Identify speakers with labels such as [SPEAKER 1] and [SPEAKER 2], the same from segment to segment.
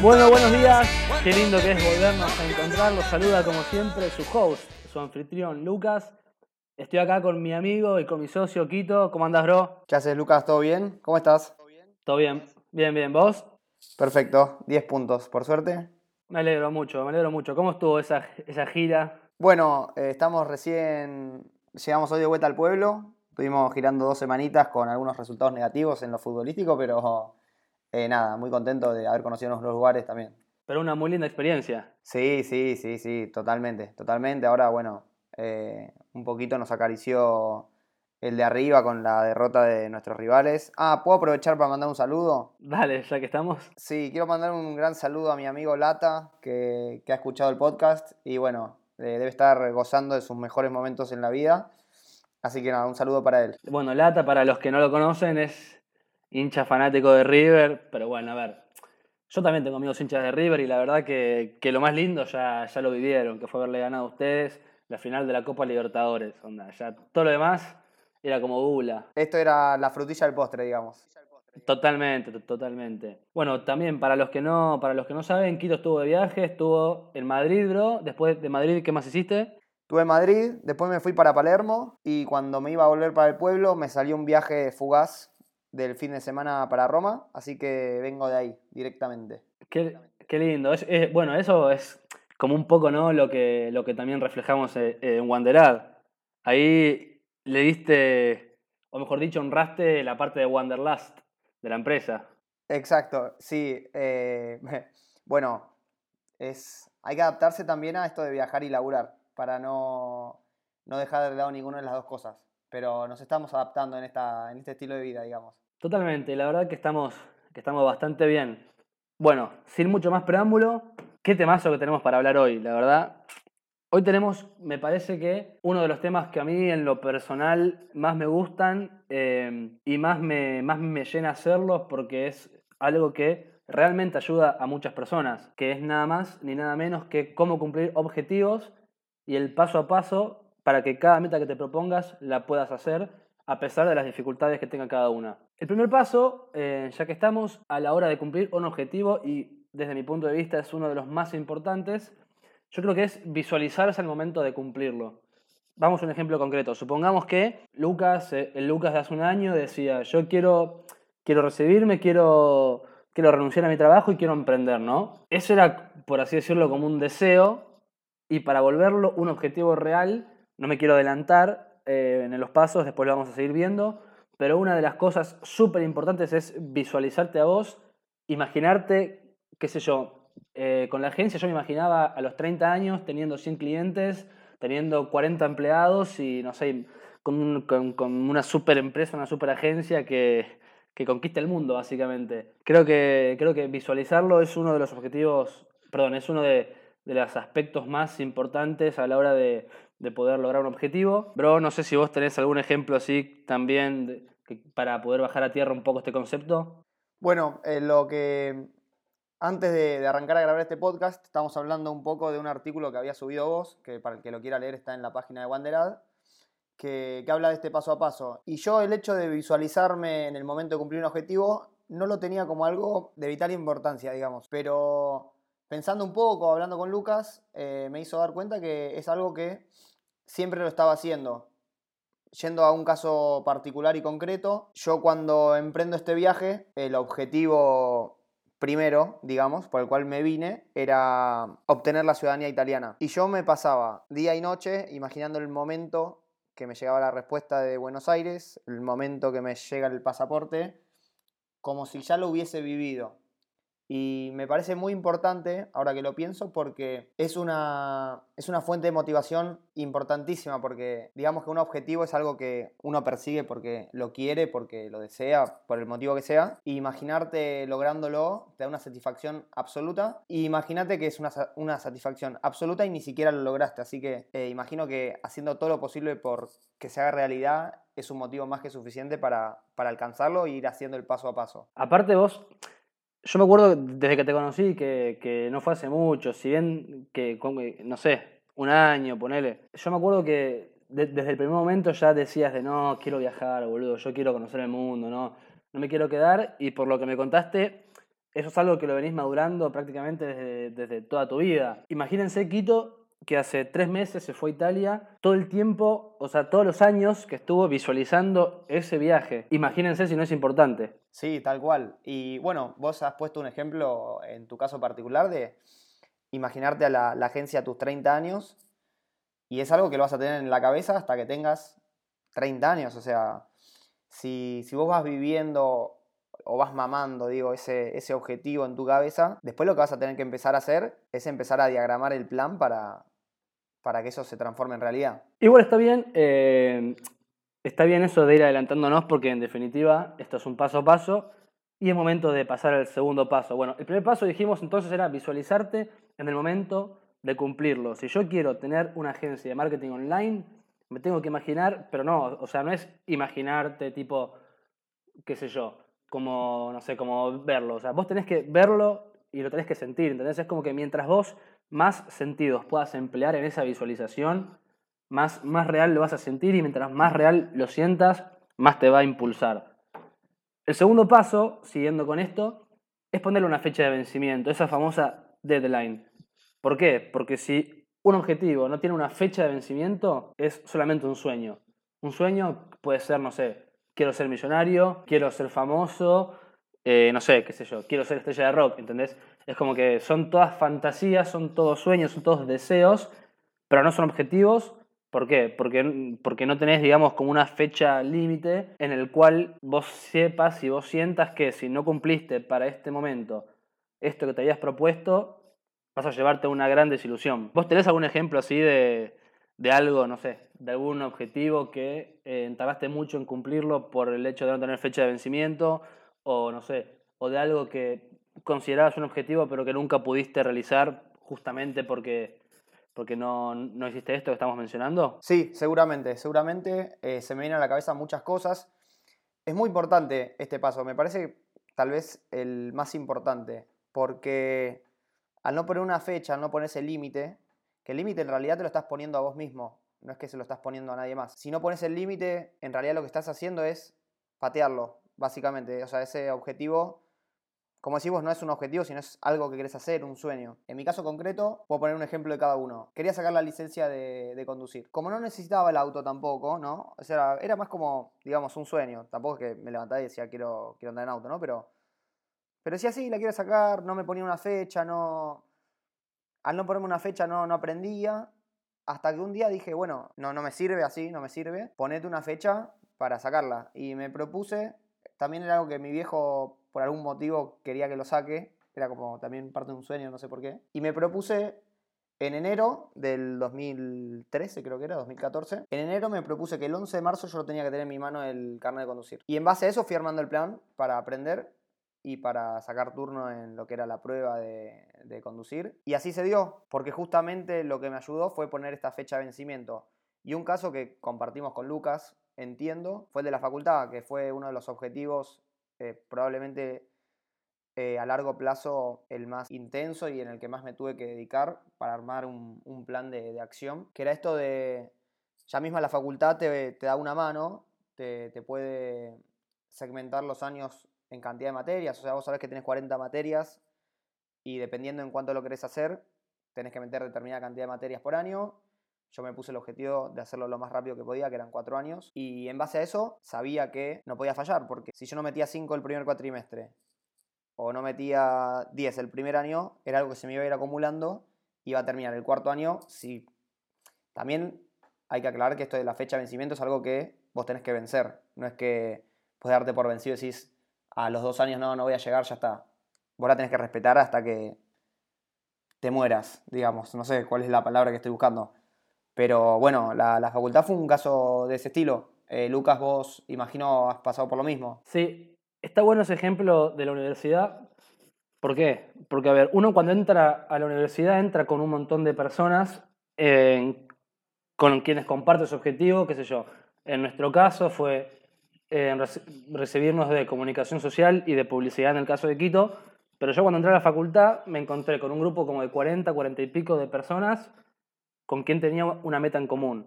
[SPEAKER 1] Bueno, buenos días. Qué lindo que es volvernos a encontrar. Los saluda como siempre su host, su anfitrión Lucas. Estoy acá con mi amigo y con mi socio Quito. ¿Cómo andás, bro?
[SPEAKER 2] ¿Qué haces, Lucas? ¿Todo bien? ¿Cómo estás?
[SPEAKER 1] ¿Todo bien? Bien, bien. ¿Vos?
[SPEAKER 2] Perfecto, 10 puntos, por suerte.
[SPEAKER 1] Me alegro mucho, me alegro mucho. ¿Cómo estuvo esa, esa gira?
[SPEAKER 2] Bueno, eh, estamos recién, llegamos hoy de vuelta al pueblo. Estuvimos girando dos semanitas con algunos resultados negativos en lo futbolístico, pero eh, nada, muy contento de haber conocido nuevos lugares también.
[SPEAKER 1] Pero una muy linda experiencia.
[SPEAKER 2] Sí, sí, sí, sí, totalmente, totalmente. Ahora, bueno, eh, un poquito nos acarició el de arriba con la derrota de nuestros rivales. Ah, ¿puedo aprovechar para mandar un saludo?
[SPEAKER 1] Dale, ya que estamos.
[SPEAKER 2] Sí, quiero mandar un gran saludo a mi amigo Lata, que, que ha escuchado el podcast y bueno, eh, debe estar gozando de sus mejores momentos en la vida. Así que nada, un saludo para él.
[SPEAKER 1] Bueno, Lata, para los que no lo conocen, es hincha fanático de River, pero bueno, a ver. Yo también tengo amigos hinchas de River y la verdad que, que lo más lindo ya, ya lo vivieron, que fue haberle ganado a ustedes la final de la Copa Libertadores. Onda, ya todo lo demás era como bula.
[SPEAKER 2] Esto era la frutilla del postre, digamos.
[SPEAKER 1] Totalmente, to- totalmente. Bueno, también para los que no, para los que no saben, Quito estuvo de viaje, estuvo en Madrid, bro. Después de Madrid, ¿qué más hiciste?
[SPEAKER 2] Estuve en Madrid, después me fui para Palermo y cuando me iba a volver para el pueblo me salió un viaje fugaz del fin de semana para Roma, así que vengo de ahí directamente.
[SPEAKER 1] Qué, qué lindo. Es, es- bueno, eso es como un poco, ¿no? Lo que, lo que también reflejamos en, en Wanderad. Ahí le diste, o mejor dicho, honraste la parte de Wanderlust de la empresa.
[SPEAKER 2] Exacto, sí. eh, bueno, es, hay que adaptarse también a esto de viajar y laburar para no, no dejar de lado ninguna de las dos cosas. Pero nos estamos adaptando en, esta, en este estilo de vida, digamos.
[SPEAKER 1] Totalmente, la verdad que estamos, que estamos bastante bien. Bueno, sin mucho más preámbulo, qué temazo que tenemos para hablar hoy, la verdad. Hoy tenemos, me parece que uno de los temas que a mí en lo personal más me gustan eh, y más me, más me llena hacerlos porque es algo que realmente ayuda a muchas personas, que es nada más ni nada menos que cómo cumplir objetivos y el paso a paso para que cada meta que te propongas la puedas hacer a pesar de las dificultades que tenga cada una. El primer paso, eh, ya que estamos a la hora de cumplir un objetivo y desde mi punto de vista es uno de los más importantes, yo creo que es visualizarse al momento de cumplirlo. Vamos a un ejemplo concreto. Supongamos que Lucas, eh, el Lucas de hace un año decía, yo quiero, quiero recibirme, quiero, quiero renunciar a mi trabajo y quiero emprender, ¿no? Eso era, por así decirlo, como un deseo y para volverlo un objetivo real, no me quiero adelantar eh, en los pasos, después lo vamos a seguir viendo, pero una de las cosas súper importantes es visualizarte a vos, imaginarte, qué sé yo, eh, con la agencia yo me imaginaba a los 30 años teniendo 100 clientes, teniendo 40 empleados y no sé, con, con- una super empresa, una super agencia que, que conquista el mundo básicamente. Creo que, creo que visualizarlo es uno de los objetivos, perdón, es uno de, de los aspectos más importantes a la hora de, de poder lograr un objetivo. Bro, no sé si vos tenés algún ejemplo así también para poder bajar a tierra un poco este concepto.
[SPEAKER 2] Bueno, eh, lo que antes de, de arrancar a grabar este podcast, estamos hablando un poco de un artículo que había subido vos, que para el que lo quiera leer está en la página de Wanderad, que, que habla de este paso a paso. Y yo el hecho de visualizarme en el momento de cumplir un objetivo no lo tenía como algo de vital importancia, digamos. Pero pensando un poco, hablando con Lucas, eh, me hizo dar cuenta que es algo que siempre lo estaba haciendo. Yendo a un caso particular y concreto, yo cuando emprendo este viaje, el objetivo primero, digamos, por el cual me vine, era obtener la ciudadanía italiana. Y yo me pasaba día y noche imaginando el momento que me llegaba la respuesta de Buenos Aires, el momento que me llega el pasaporte, como si ya lo hubiese vivido. Y me parece muy importante, ahora que lo pienso, porque es una, es una fuente de motivación importantísima, porque digamos que un objetivo es algo que uno persigue porque lo quiere, porque lo desea, por el motivo que sea. Y imaginarte lográndolo te da una satisfacción absoluta. Imagínate que es una, una satisfacción absoluta y ni siquiera lo lograste. Así que eh, imagino que haciendo todo lo posible por que se haga realidad es un motivo más que suficiente para, para alcanzarlo e ir haciendo el paso a paso.
[SPEAKER 1] Aparte vos, yo me acuerdo desde que te conocí que, que no fue hace mucho, si bien que, con- no sé, un año, ponele. Yo me acuerdo que de- desde el primer momento ya decías de no, quiero viajar, boludo, yo quiero conocer el mundo, no, no me quiero quedar. Y por lo que me contaste, eso es algo que lo venís madurando prácticamente desde, desde toda tu vida. Imagínense Quito que hace tres meses se fue a Italia, todo el tiempo, o sea, todos los años que estuvo visualizando ese viaje. Imagínense si no es importante.
[SPEAKER 2] Sí, tal cual. Y bueno, vos has puesto un ejemplo en tu caso particular de imaginarte a la, agencia a tus 30 años y es algo que lo vas a tener en la cabeza hasta que tengas 30 años. O sea, si, si vos vas viviendo o vas mamando, digo, ese, ese objetivo en tu cabeza, después lo que vas a tener que empezar a hacer es empezar a diagramar el plan para, para que eso se transforme en realidad.
[SPEAKER 1] Igual está bien, eh, está bien eso de ir adelantándonos porque en definitiva esto es un paso a paso y es momento de pasar al segundo paso. Bueno, el primer paso dijimos entonces era visualizarte en el momento de cumplirlo. Si yo quiero tener una agencia de marketing online, me tengo que imaginar, pero no, o sea, no es imaginarte tipo, qué sé yo, como, no sé, como verlo. O sea, vos tenés que verlo y lo tenés que sentir, ¿entendés? Es como que mientras vos más sentidos puedas emplear en esa visualización, más, más real lo vas a sentir y mientras más real lo sientas, más te va a impulsar. El segundo paso, siguiendo con esto, es ponerle una fecha de vencimiento, esa famosa deadline. ¿Por qué? Porque si un objetivo no tiene una fecha de vencimiento, es solamente un sueño. Un sueño puede ser, no sé, quiero ser millonario, quiero ser famoso, eh, no sé, qué sé yo, quiero ser estrella de rock, ¿entendés? Es como que son todas fantasías, son todos sueños, son todos deseos, pero no son objetivos. ¿Por qué? Porque, porque no tenés, digamos, como una fecha límite en el cual vos sepas y vos sientas que si no cumpliste para este momento esto que te habías propuesto, vas a llevarte una gran desilusión. ¿Vos tenés algún ejemplo así de, de algo, no sé, de algún objetivo que eh, mucho en cumplirlo por el hecho de no tener fecha de vencimiento o no sé, o de algo que considerabas un objetivo pero que nunca pudiste realizar justamente porque, porque no, no hiciste esto que estamos mencionando?
[SPEAKER 2] Sí, seguramente, seguramente eh, se me vienen a la cabeza muchas cosas. Es muy importante este paso, me parece tal vez el más importante, porque al no poner una fecha, al no poner ese límite, que el límite en realidad te lo estás poniendo a vos mismo, no es que se lo estás poniendo a nadie más. Si no pones el límite, en realidad lo que estás haciendo es patearlo, básicamente. O sea, ese objetivo, como decimos, no es un objetivo, sino es algo que querés hacer, un sueño. En mi caso concreto, puedo poner un ejemplo de cada uno. Quería sacar la licencia de, conducir. Como no necesitaba el auto tampoco, ¿no? O sea, era más como, digamos, un sueño. Tampoco es que me levantaba y decía, quiero, quiero andar en auto, ¿no? Pero, pero decía, sí, la quiero sacar, no me ponía una fecha, no al no ponerme una fecha no, no aprendía, hasta que un día dije, bueno, no, no me sirve así, no me sirve, ponete una fecha para sacarla. Y me propuse, también era algo que mi viejo por algún motivo quería que lo saque, era como también parte de un sueño, no sé por qué. Y me propuse en enero del 2013, creo que era, 2014, en enero me propuse que el 11 de marzo yo lo tenía que tener en mi mano el carnet de conducir. Y en base a eso fui armando el plan para aprender y para sacar turno en lo que era la prueba de, conducir. Y así se dio, porque justamente lo que me ayudó fue poner esta fecha de vencimiento. Y un caso que compartimos con Lucas, entiendo, fue el de la facultad, que fue uno de los objetivos eh, probablemente eh, a largo plazo el más intenso y en el que más me tuve que dedicar para armar un, plan de, acción, que era esto de, ya misma la facultad te, da una mano, te, puede segmentar los años en cantidad de materias. O sea, vos sabés que tenés 40 materias y dependiendo en cuánto lo querés hacer, tenés que meter determinada cantidad de materias por año. Yo me puse el objetivo de hacerlo lo más rápido que podía, que eran cuatro años. Y en base a eso, sabía que no podía fallar, porque si yo no metía 5 el primer cuatrimestre o no metía 10 el primer año, era algo que se me iba a ir acumulando. Iba a terminar el cuarto año. Si... También hay que aclarar que esto de la fecha de vencimiento es algo que vos tenés que vencer. No es que puedes darte por vencido y decís, a los dos años no, no voy a llegar, ya está. Vos la tenés que respetar hasta que te mueras, digamos. No sé cuál es la palabra que estoy buscando. Pero bueno, la, facultad fue un caso de ese estilo. Eh, Lucas, vos imagino has pasado por lo mismo.
[SPEAKER 1] Sí, está bueno ese ejemplo de la universidad. ¿Por qué? Porque, a ver, uno cuando entra a la universidad entra con un montón de personas con quienes comparte su objetivo, qué sé yo. En nuestro caso fue recibirnos de comunicación social y de publicidad en el caso de Quito, pero yo cuando entré a la facultad me encontré con un grupo como de 40, 40 y pico de personas con quien tenía una meta en común.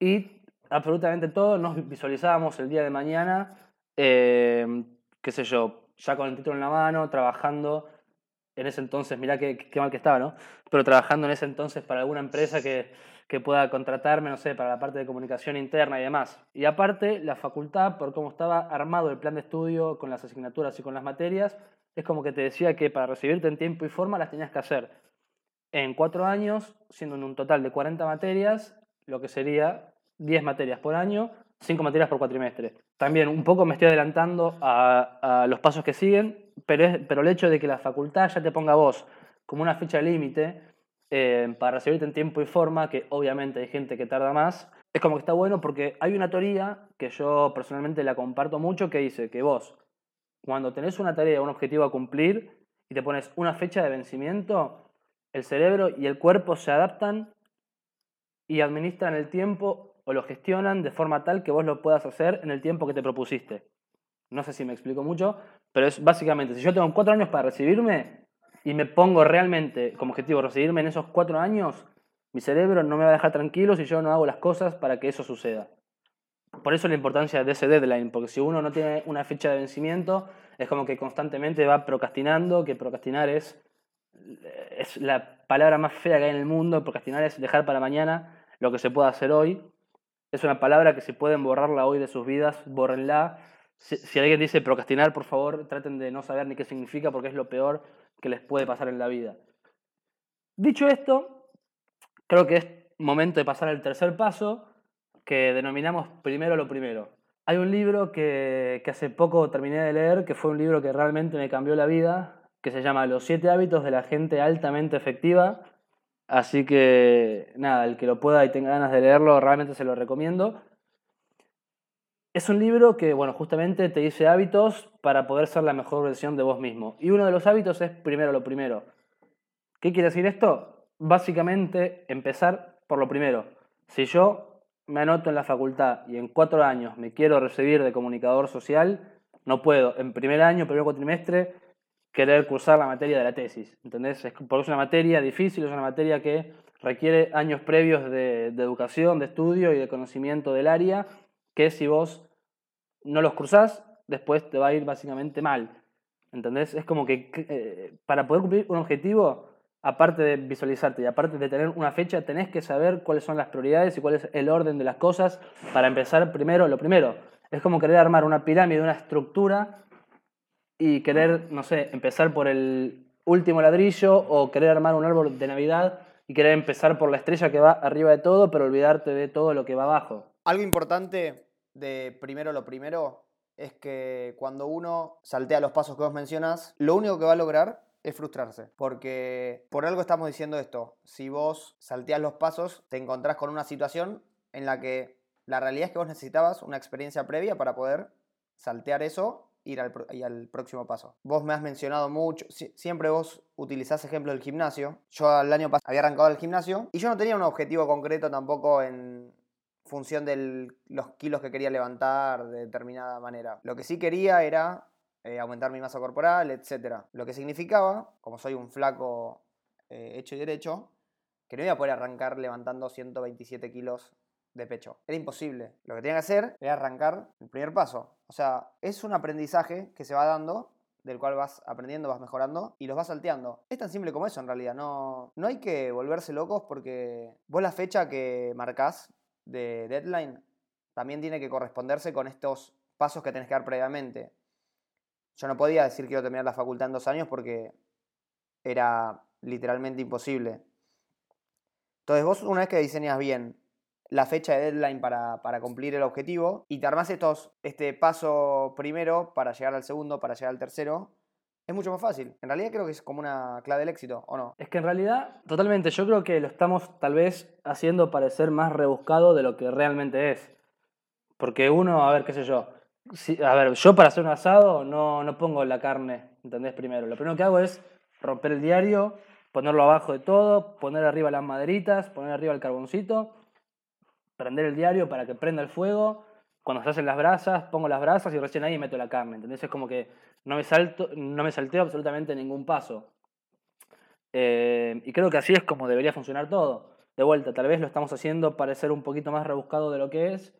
[SPEAKER 1] Y absolutamente todos nos visualizábamos el día de mañana, eh, qué sé yo, ya con el título en la mano, trabajando en ese entonces, mirá qué, qué mal que estaba, ¿no? Pero trabajando en ese entonces para alguna empresa que, que pueda contratarme, no sé, para la parte de comunicación interna y demás. Y aparte, la facultad, por cómo estaba armado el plan de estudio con las asignaturas y con las materias, es como que te decía que para recibirte en tiempo y forma las tenías que hacer en cuatro años, siendo en un total de 40 materias, lo que sería 10 materias por año, 5 materias por cuatrimestre. También un poco me estoy adelantando a, los pasos que siguen, pero, es, pero el hecho de que la facultad ya te ponga vos como una fecha límite eh, para recibirte en tiempo y forma, que obviamente hay gente que tarda más, es como que está bueno porque hay una teoría que yo personalmente la comparto mucho que dice que vos, cuando tenés una tarea, un objetivo a cumplir y te pones una fecha de vencimiento, el cerebro y el cuerpo se adaptan y administran el tiempo o lo gestionan de forma tal que vos lo puedas hacer en el tiempo que te propusiste. No sé si me explico mucho, pero es básicamente, si yo tengo cuatro años para recibirme y me pongo realmente como objetivo recibirme en esos cuatro años, mi cerebro no me va a dejar tranquilo si yo no hago las cosas para que eso suceda. Por eso la importancia de ese deadline, porque si uno no tiene una fecha de vencimiento, es como que constantemente va procrastinando, que procrastinar es, es la palabra más fea que hay en el mundo, procrastinar es dejar para mañana lo que se pueda hacer hoy. Es una palabra que si pueden borrarla hoy de sus vidas, bórrenla. Si, si alguien dice procrastinar, por favor, traten de no saber ni qué significa porque es lo peor que les puede pasar en la vida. Dicho esto, creo que es momento de pasar al tercer paso, que denominamos primero lo primero. Hay un libro que, que, hace poco terminé de leer, que fue un libro que realmente me cambió la vida, que se llama Los siete hábitos de la gente altamente efectiva. Así que nada, el que lo pueda y tenga ganas de leerlo, realmente se lo recomiendo. Es un libro que, bueno, justamente te dice hábitos para poder ser la mejor versión de vos mismo. Y uno de los hábitos es primero lo primero. ¿Qué quiere decir esto? Básicamente empezar por lo primero. Si yo me anoto en la facultad y en cuatro años me quiero recibir de comunicador social, no puedo en primer año, primer cuatrimestre, querer cursar la materia de la tesis. ¿Entendés? Porque es una materia difícil, es una materia que requiere años previos de, educación, de estudio y de conocimiento del área, que si vos no los cruzás, después te va a ir básicamente mal. ¿Entendés? Es como que eh, para poder cumplir un objetivo, aparte de visualizarte y aparte de tener una fecha, tenés que saber cuáles son las prioridades y cuál es el orden de las cosas para empezar primero lo primero. Es como querer armar una pirámide, una estructura y querer, no sé, empezar por el último ladrillo o querer armar un árbol de Navidad y querer empezar por la estrella que va arriba de todo, pero olvidarte de todo lo que va abajo.
[SPEAKER 2] Algo importante de primero lo primero es que cuando uno saltea los pasos que vos mencionas, lo único que va a lograr es frustrarse. Porque por algo estamos diciendo esto. Si vos salteas los pasos, te encontrás con una situación en la que la realidad es que vos necesitabas una experiencia previa para poder saltear eso ir al, al próximo paso. Vos me has mencionado mucho, siempre vos utilizás ejemplo del gimnasio. Yo el año pasado había arrancado el gimnasio y yo no tenía un objetivo concreto tampoco en, función de los kilos que quería levantar de determinada manera. Lo que sí quería era eh, aumentar mi masa corporal, etc. Lo que significaba, como soy un flaco eh, hecho y derecho, que no iba a poder arrancar levantando 127 kilos de pecho. Era imposible. Lo que tenía que hacer era arrancar el primer paso. O sea, es un aprendizaje que se va dando del cual vas aprendiendo, vas mejorando y los vas salteando. Es tan simple como eso en realidad, no, no hay que volverse locos porque vos la fecha que marcás de deadline también tiene que corresponderse con estos pasos que tenés que dar previamente. Yo no podía decir que quiero terminar la facultad en dos años porque era literalmente imposible. Entonces vos una vez que diseñas bien la fecha de deadline para, para, cumplir el objetivo y te armás estos, este paso primero para llegar al segundo, para llegar al tercero, es mucho más fácil. En realidad creo que es como una clave del éxito, ¿o no?
[SPEAKER 1] Es que en realidad, totalmente, yo creo que lo estamos tal vez haciendo parecer más rebuscado de lo que realmente es. Porque uno, a ver, qué sé yo, a ver, yo para hacer un asado no, no pongo la carne, ¿entendés? Primero, lo primero que hago es romper el diario, ponerlo abajo de todo, poner arriba las maderitas, poner arriba el carboncito, prender el diario para que prenda el fuego, cuando se hacen las brasas, pongo las brasas y recién ahí meto la carne, ¿entendés? Es como que no me, salto, no me salteo absolutamente ningún paso. Eh, y creo que así es como debería funcionar todo. De vuelta, tal vez lo estamos haciendo parecer un poquito más rebuscado de lo que es,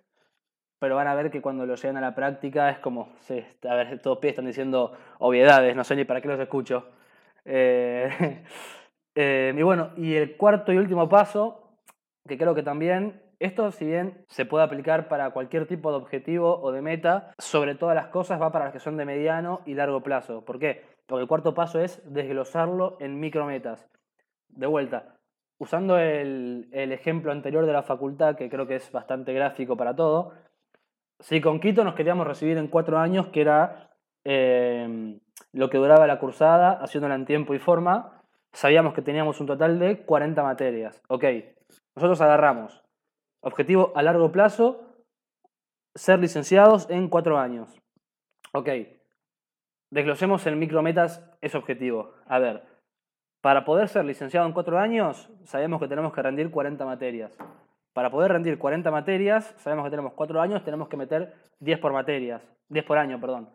[SPEAKER 1] pero van a ver que cuando lo llegan a la práctica es como, sí, a ver, todos pies están diciendo obviedades, no sé ni para qué los escucho. Eh, eh, y bueno, y el cuarto y último paso, que creo que también, esto si bien se puede aplicar para cualquier tipo de objetivo o de meta, sobre todas las cosas va para las que son de mediano y largo plazo. ¿Por qué? Porque el cuarto paso es desglosarlo en micrometas. De vuelta, usando el, el ejemplo anterior de la facultad, que creo que es bastante gráfico para todo, si con Quito nos queríamos recibir en cuatro años, que era eh, lo que duraba la cursada, haciéndola en tiempo y forma, sabíamos que teníamos un total de 40 materias. Ok, nosotros agarramos objetivo a largo plazo, ser licenciados en cuatro años. Ok, desglosemos en micrometas ese objetivo. A ver, para poder ser licenciado en cuatro años, sabemos que tenemos que rendir 40 materias. Para poder rendir 40 materias, sabemos que tenemos 4 años, tenemos que meter 10 por materias, 10 por año, perdón.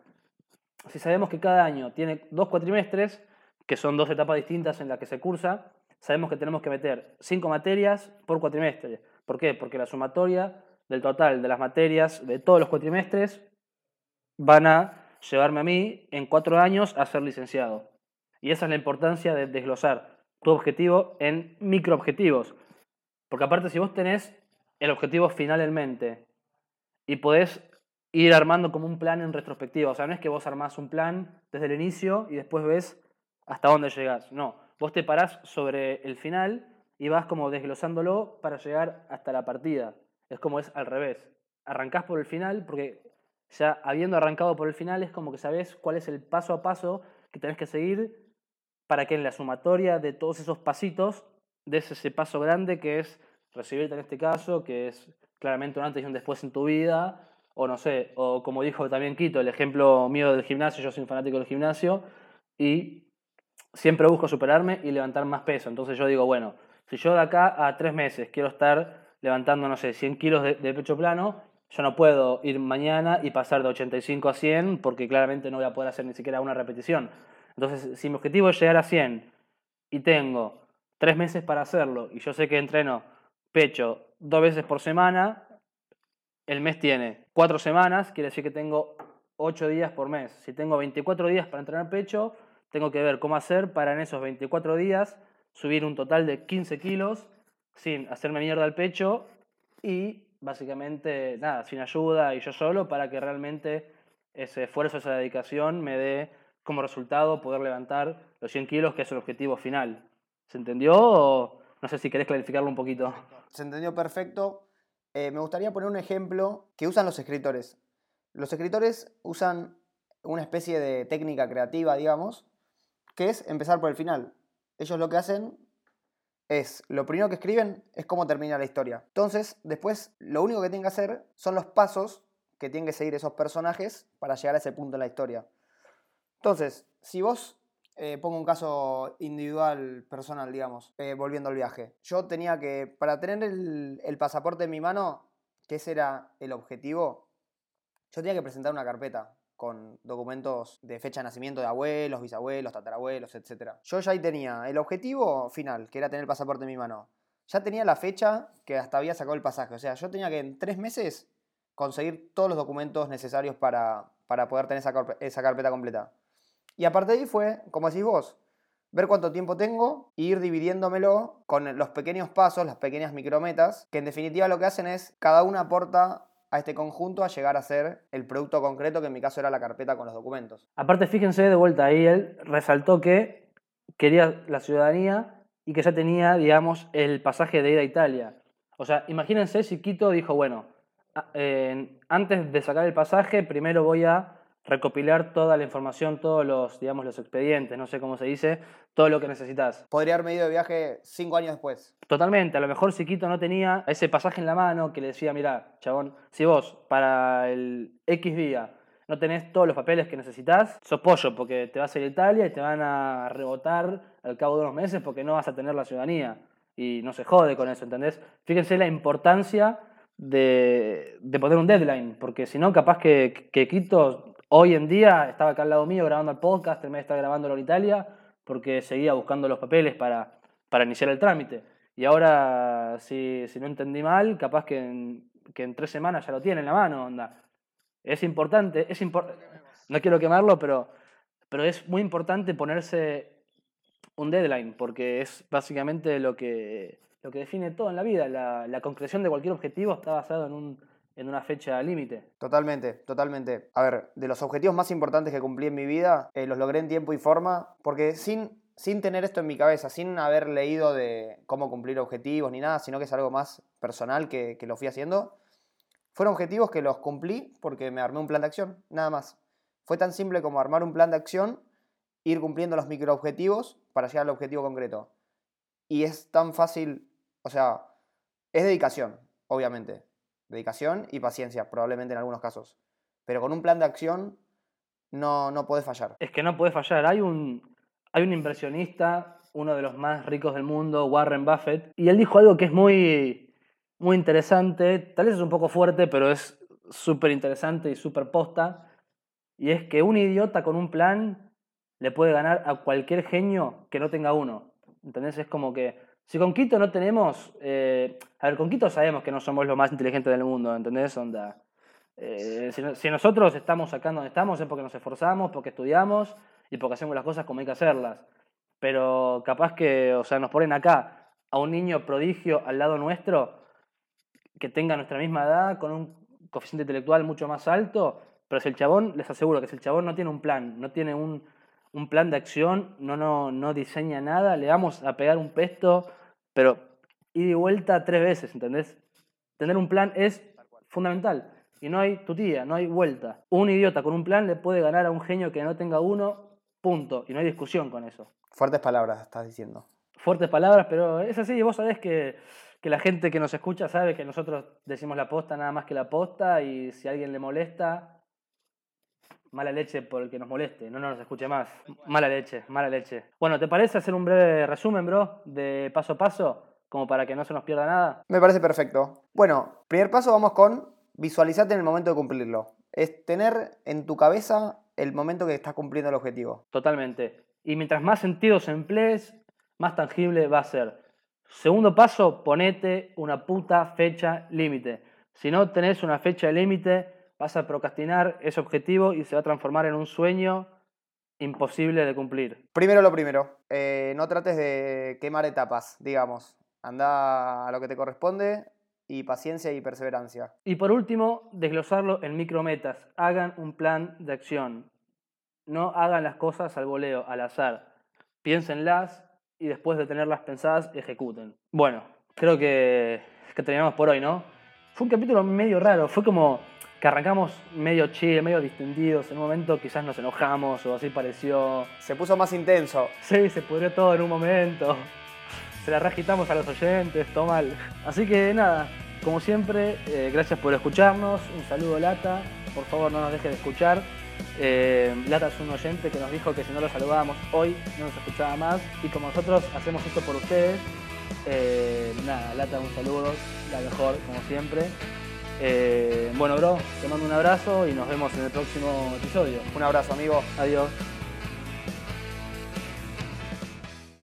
[SPEAKER 1] Si sabemos que cada año tiene dos cuatrimestres, que son dos etapas distintas en las que se cursa, sabemos que tenemos que meter 5 materias por cuatrimestre. ¿Por qué? Porque la sumatoria del total de las materias de todos los cuatrimestres van a llevarme a mí en 4 años a ser licenciado. Y esa es la importancia de desglosar tu objetivo en microobjetivos. Porque aparte, si vos tenés el objetivo final en mente y podés ir armando como un plan en retrospectiva, o sea, no es que vos armás un plan desde el inicio y después ves hasta dónde llegás. No, vos te parás sobre el final y vas como desglosándolo para llegar hasta la partida. Es como es al revés. Arrancás por el final porque ya habiendo arrancado por el final es como que sabés cuál es el paso a paso que tenés que seguir para que en la sumatoria de todos esos pasitos des ese paso grande que es recibirte en este caso, que es claramente un antes y un después en tu vida, o no sé, o como dijo también Quito, el ejemplo mío del gimnasio, yo soy un fanático del gimnasio y siempre busco superarme y levantar más peso. Entonces yo digo, bueno, si yo de acá a tres meses quiero estar levantando, no sé, 100 kilos de, pecho plano, yo no puedo ir mañana y pasar de 85 a 100 porque claramente no voy a poder hacer ni siquiera una repetición. Entonces, si mi objetivo es llegar a 100 y tengo tres meses para hacerlo y yo sé que entreno pecho dos veces por semana, el mes tiene cuatro semanas, quiere decir que tengo ocho días por mes. Si tengo 24 días para entrenar pecho, tengo que ver cómo hacer para en esos 24 días subir un total de 15 kilos sin hacerme mierda al pecho y básicamente nada, sin ayuda y yo solo para que realmente ese esfuerzo, esa dedicación me dé como resultado poder levantar los 100 kilos, que es el objetivo final. ¿Se entendió o no sé si querés clarificarlo un poquito?
[SPEAKER 2] Se entendió perfecto. Eh, me gustaría poner un ejemplo que usan los escritores. Los escritores usan una especie de técnica creativa, digamos, que es empezar por el final. Ellos lo que hacen es, lo primero que escriben es cómo termina la historia. Entonces, después, lo único que tienen que hacer son los pasos que tienen que seguir esos personajes para llegar a ese punto en la historia. Entonces, si vos eh, pongo un caso individual, personal, digamos, eh, volviendo al viaje. Yo tenía que, para tener el, pasaporte en mi mano, que ese era el objetivo, yo tenía que presentar una carpeta con documentos de fecha de nacimiento de abuelos, bisabuelos, tatarabuelos, etc. Yo ya ahí tenía el objetivo final, que era tener el pasaporte en mi mano. Ya tenía la fecha que hasta había sacado el pasaje. O sea, yo tenía que en tres meses conseguir todos los documentos necesarios para, para poder tener esa carpeta completa. Y aparte de ahí fue, como decís vos, ver cuánto tiempo tengo e ir dividiéndomelo con los pequeños pasos, las pequeñas micrometas, que en definitiva lo que hacen es, cada una aporta a este conjunto a llegar a ser el producto concreto, que en mi caso era la carpeta con los documentos.
[SPEAKER 1] Aparte, fíjense de vuelta ahí, él resaltó que quería la ciudadanía y que ya tenía, digamos, el pasaje de ida a Italia. O sea, imagínense si Quito dijo, bueno, antes de sacar el pasaje, primero voy a recopilar toda la información, todos los, digamos, los expedientes, no sé cómo se dice, todo lo que necesitas.
[SPEAKER 2] Podría haber medido de viaje cinco años después.
[SPEAKER 1] Totalmente, a lo mejor si Quito no tenía ese pasaje en la mano que le decía, mira, chabón, si vos para el X día no tenés todos los papeles que necesitas, sos pollo porque te vas a ir a Italia y te van a rebotar al cabo de unos meses porque no vas a tener la ciudadanía. Y no se jode con eso, ¿entendés? Fíjense la importancia de, poner un deadline, porque si no, capaz que, que Quito Hoy en día estaba acá al lado mío grabando el podcast, terminé de estar grabándolo en porque seguía buscando los papeles para, para iniciar el trámite. Y ahora, si, si, no entendí mal, capaz que en que en tres semanas ya lo tiene en la mano, onda. Es importante, es importante, no quiero quemarlo, pero, pero es muy importante ponerse un deadline, porque es básicamente lo que, lo que define todo en la vida. La, la concreción de cualquier objetivo está basado en, un, en una fecha límite.
[SPEAKER 2] Totalmente, totalmente. A ver, de los objetivos más importantes que cumplí en mi vida, eh, los logré en tiempo y forma, porque sin, sin tener esto en mi cabeza, sin haber leído de cómo cumplir objetivos ni nada, sino que es algo más personal que, que lo fui haciendo, fueron objetivos que los cumplí porque me armé un plan de acción, nada más. Fue tan simple como armar un plan de acción, ir cumpliendo los microobjetivos para llegar al objetivo concreto. Y es tan fácil, o sea, es dedicación, obviamente. Dedicación y paciencia, probablemente en algunos casos. Pero con un plan de acción no, no puedes fallar.
[SPEAKER 1] Es que no puede fallar. Hay un, hay un inversionista, uno de los más ricos del mundo, Warren Buffett, y él dijo algo que es muy, muy interesante, tal vez es un poco fuerte, pero es súper interesante y súper posta, y es que un idiota con un plan le puede ganar a cualquier genio que no tenga uno. ¿Entendés? Es como que si con Quito no tenemos... eh, a ver, con Quito sabemos que no somos los más inteligentes del mundo, ¿entendés? Onda. eh, si, no- si nosotros estamos acá donde estamos es porque nos esforzamos, porque estudiamos y porque hacemos las cosas como hay que hacerlas. Pero capaz que, o sea, nos ponen acá a un niño prodigio al lado nuestro que tenga nuestra misma edad, con un coeficiente intelectual mucho más alto, pero si el chabón, les aseguro que si el chabón no tiene un plan, no tiene un, un plan de acción, no, no, no diseña nada, le vamos a pegar un pesto, pero ida y vuelta tres veces, ¿entendés? Tener un plan es fundamental. Y no hay tutía, no hay vuelta. Un idiota con un plan le puede ganar a un genio que no tenga uno, punto. Y no hay discusión con eso.
[SPEAKER 2] Fuertes palabras estás diciendo.
[SPEAKER 1] Fuertes palabras, pero es así. Vos sabés que, que la gente que nos escucha sabe que nosotros decimos la posta nada más que la posta. Y si a alguien le molesta, mala leche por el que nos moleste. No nos escuche más. Mala leche, mala leche. Bueno, ¿te parece hacer un breve resumen, bro? De paso a paso, como para que no se nos pierda nada.
[SPEAKER 2] Me parece perfecto. Bueno, primer paso vamos con visualizarte en el momento de cumplirlo. Es tener en tu cabeza el momento que estás cumpliendo el objetivo.
[SPEAKER 1] Totalmente. Y mientras más sentidos emplees, más tangible va a ser. Segundo paso, ponete una puta fecha límite. Si no tenés una fecha límite, vas a procrastinar ese objetivo y se va a transformar en un sueño imposible de cumplir.
[SPEAKER 2] Primero lo primero, eh, no trates de quemar etapas, digamos. Anda a lo que te corresponde y paciencia y perseverancia.
[SPEAKER 1] Y por último, desglosarlo en micrometas. Hagan un plan de acción. No hagan las cosas al voleo, al azar. Piénsenlas y después de tenerlas pensadas, ejecuten. Bueno, creo que, que terminamos por hoy, ¿no? Fue un capítulo medio raro. Fue como que arrancamos medio chill, medio distendidos. En un momento quizás nos enojamos o así pareció.
[SPEAKER 2] Se puso más intenso.
[SPEAKER 1] Sí, se pudrió todo en un momento. Se la reagitamos a los oyentes, todo mal. Así que nada, como siempre, eh, gracias por escucharnos. Un saludo, Lata. Por favor, no nos deje de escuchar. Eh, Lata es un oyente que nos dijo que si no lo saludábamos hoy no nos escuchaba más. Y como nosotros hacemos esto por ustedes, eh, nada, Lata, un saludo, la mejor, como siempre. Eh, bueno, bro, te mando un abrazo y nos vemos en el próximo episodio.
[SPEAKER 2] Un abrazo, amigo.
[SPEAKER 1] Adiós.